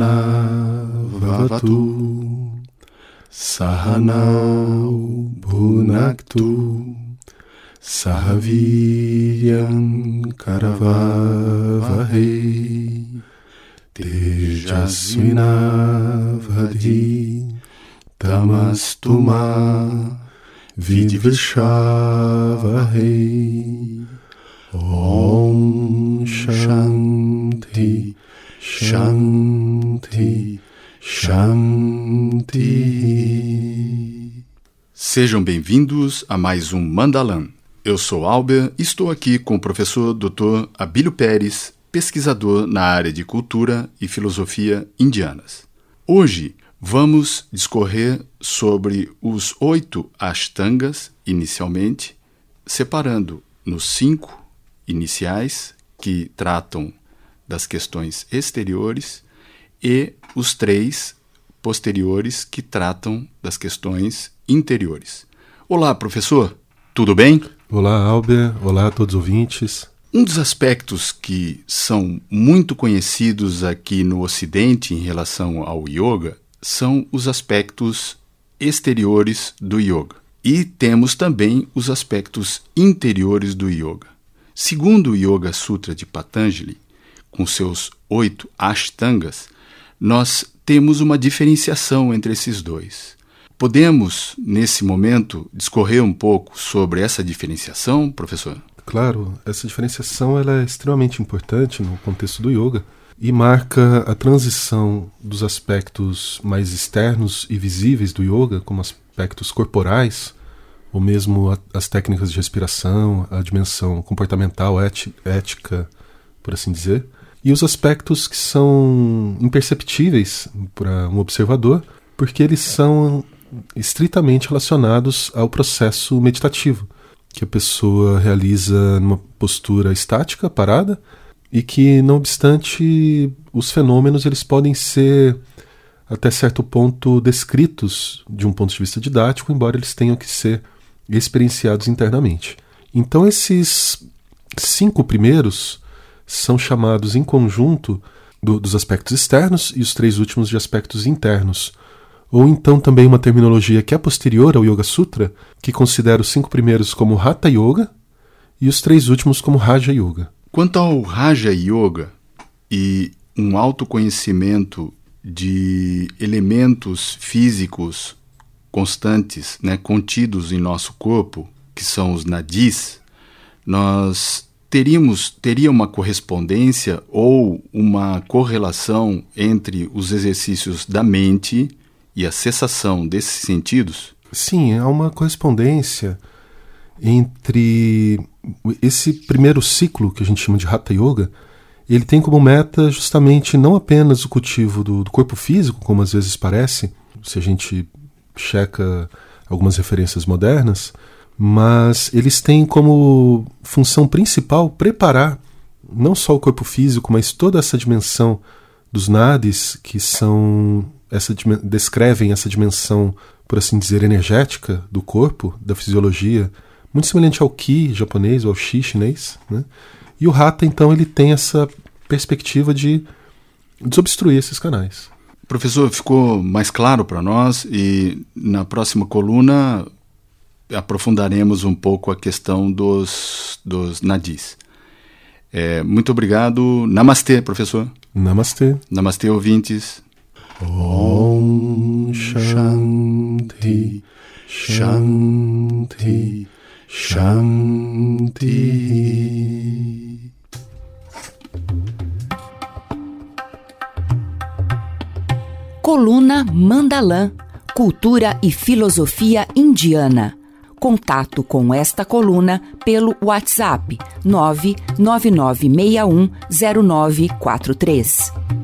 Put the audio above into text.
Sahana Vavatu Sahanau Bhunaktu Sahaviryam Karavavahei Tejasvinavadhi Tamastuma Vidvishavahei Om Shanti Shanti Shanti. Sejam bem-vindos a mais um Mandalam. Eu sou Albert e estou aqui com o professor Dr. Abílio Pérez, pesquisador na área de cultura e filosofia indianas. Hoje vamos discorrer sobre os oito Ashtangas, inicialmente, separando nos cinco iniciais, que tratam das questões exteriores, e os três posteriores, que tratam das questões interiores. Olá, professor, tudo bem? Olá, Albert. Olá a todos os ouvintes. Um dos aspectos que são muito conhecidos aqui no Ocidente em relação ao yoga são os aspectos exteriores do yoga. E temos também os aspectos interiores do yoga. Segundo o Yoga Sutra de Patanjali, com seus oito ashtangas, nós temos uma diferenciação entre esses dois. Podemos, nesse momento, discorrer um pouco sobre essa diferenciação, professor? Claro, essa diferenciação ela é extremamente importante no contexto do yoga e marca a transição dos aspectos mais externos e visíveis do yoga, como aspectos corporais, ou mesmo a, as técnicas de respiração, a dimensão comportamental, éti, ética, por assim dizer, e os aspectos que são imperceptíveis para um observador, porque eles são estritamente relacionados ao processo meditativo, que a pessoa realiza numa postura estática, parada, e que, não obstante, os fenômenos eles podem ser até certo ponto descritos de um ponto de vista didático, embora eles tenham que ser experienciados internamente. Então, esses cinco primeiros são chamados em conjunto do, dos aspectos externos e os três últimos de aspectos internos. Ou então também uma terminologia que é posterior ao Yoga Sutra, que considera os cinco primeiros como Hatha Yoga e os três últimos como Raja Yoga. Quanto ao Raja Yoga e um autoconhecimento de elementos físicos constantes, né, contidos em nosso corpo, que são os nadis, nós teríamos teria uma correspondência ou uma correlação entre os exercícios da mente e a cessação desses sentidos? Sim, há uma correspondência entre esse primeiro ciclo que a gente chama de Hatha Yoga, ele tem como meta justamente não apenas o cultivo do, do corpo físico, como às vezes parece, se a gente checa algumas referências modernas, mas eles têm como função principal preparar não só o corpo físico, mas toda essa dimensão dos nadis que são essa descrevem essa dimensão, por assim dizer, energética do corpo, da fisiologia, muito semelhante ao ki japonês ou ao shi chinês, né? E o hatha então ele tem essa perspectiva de desobstruir esses canais. Professor, ficou mais claro para nós e na próxima coluna aprofundaremos um pouco a questão dos, dos nadis. É, muito obrigado. Namastê, professor. Namastê. Namastê, ouvintes. Om Shanti Shanti Shanti. Coluna Mandalã Cultura e Filosofia Indiana. Contato com esta coluna pelo WhatsApp 999610943.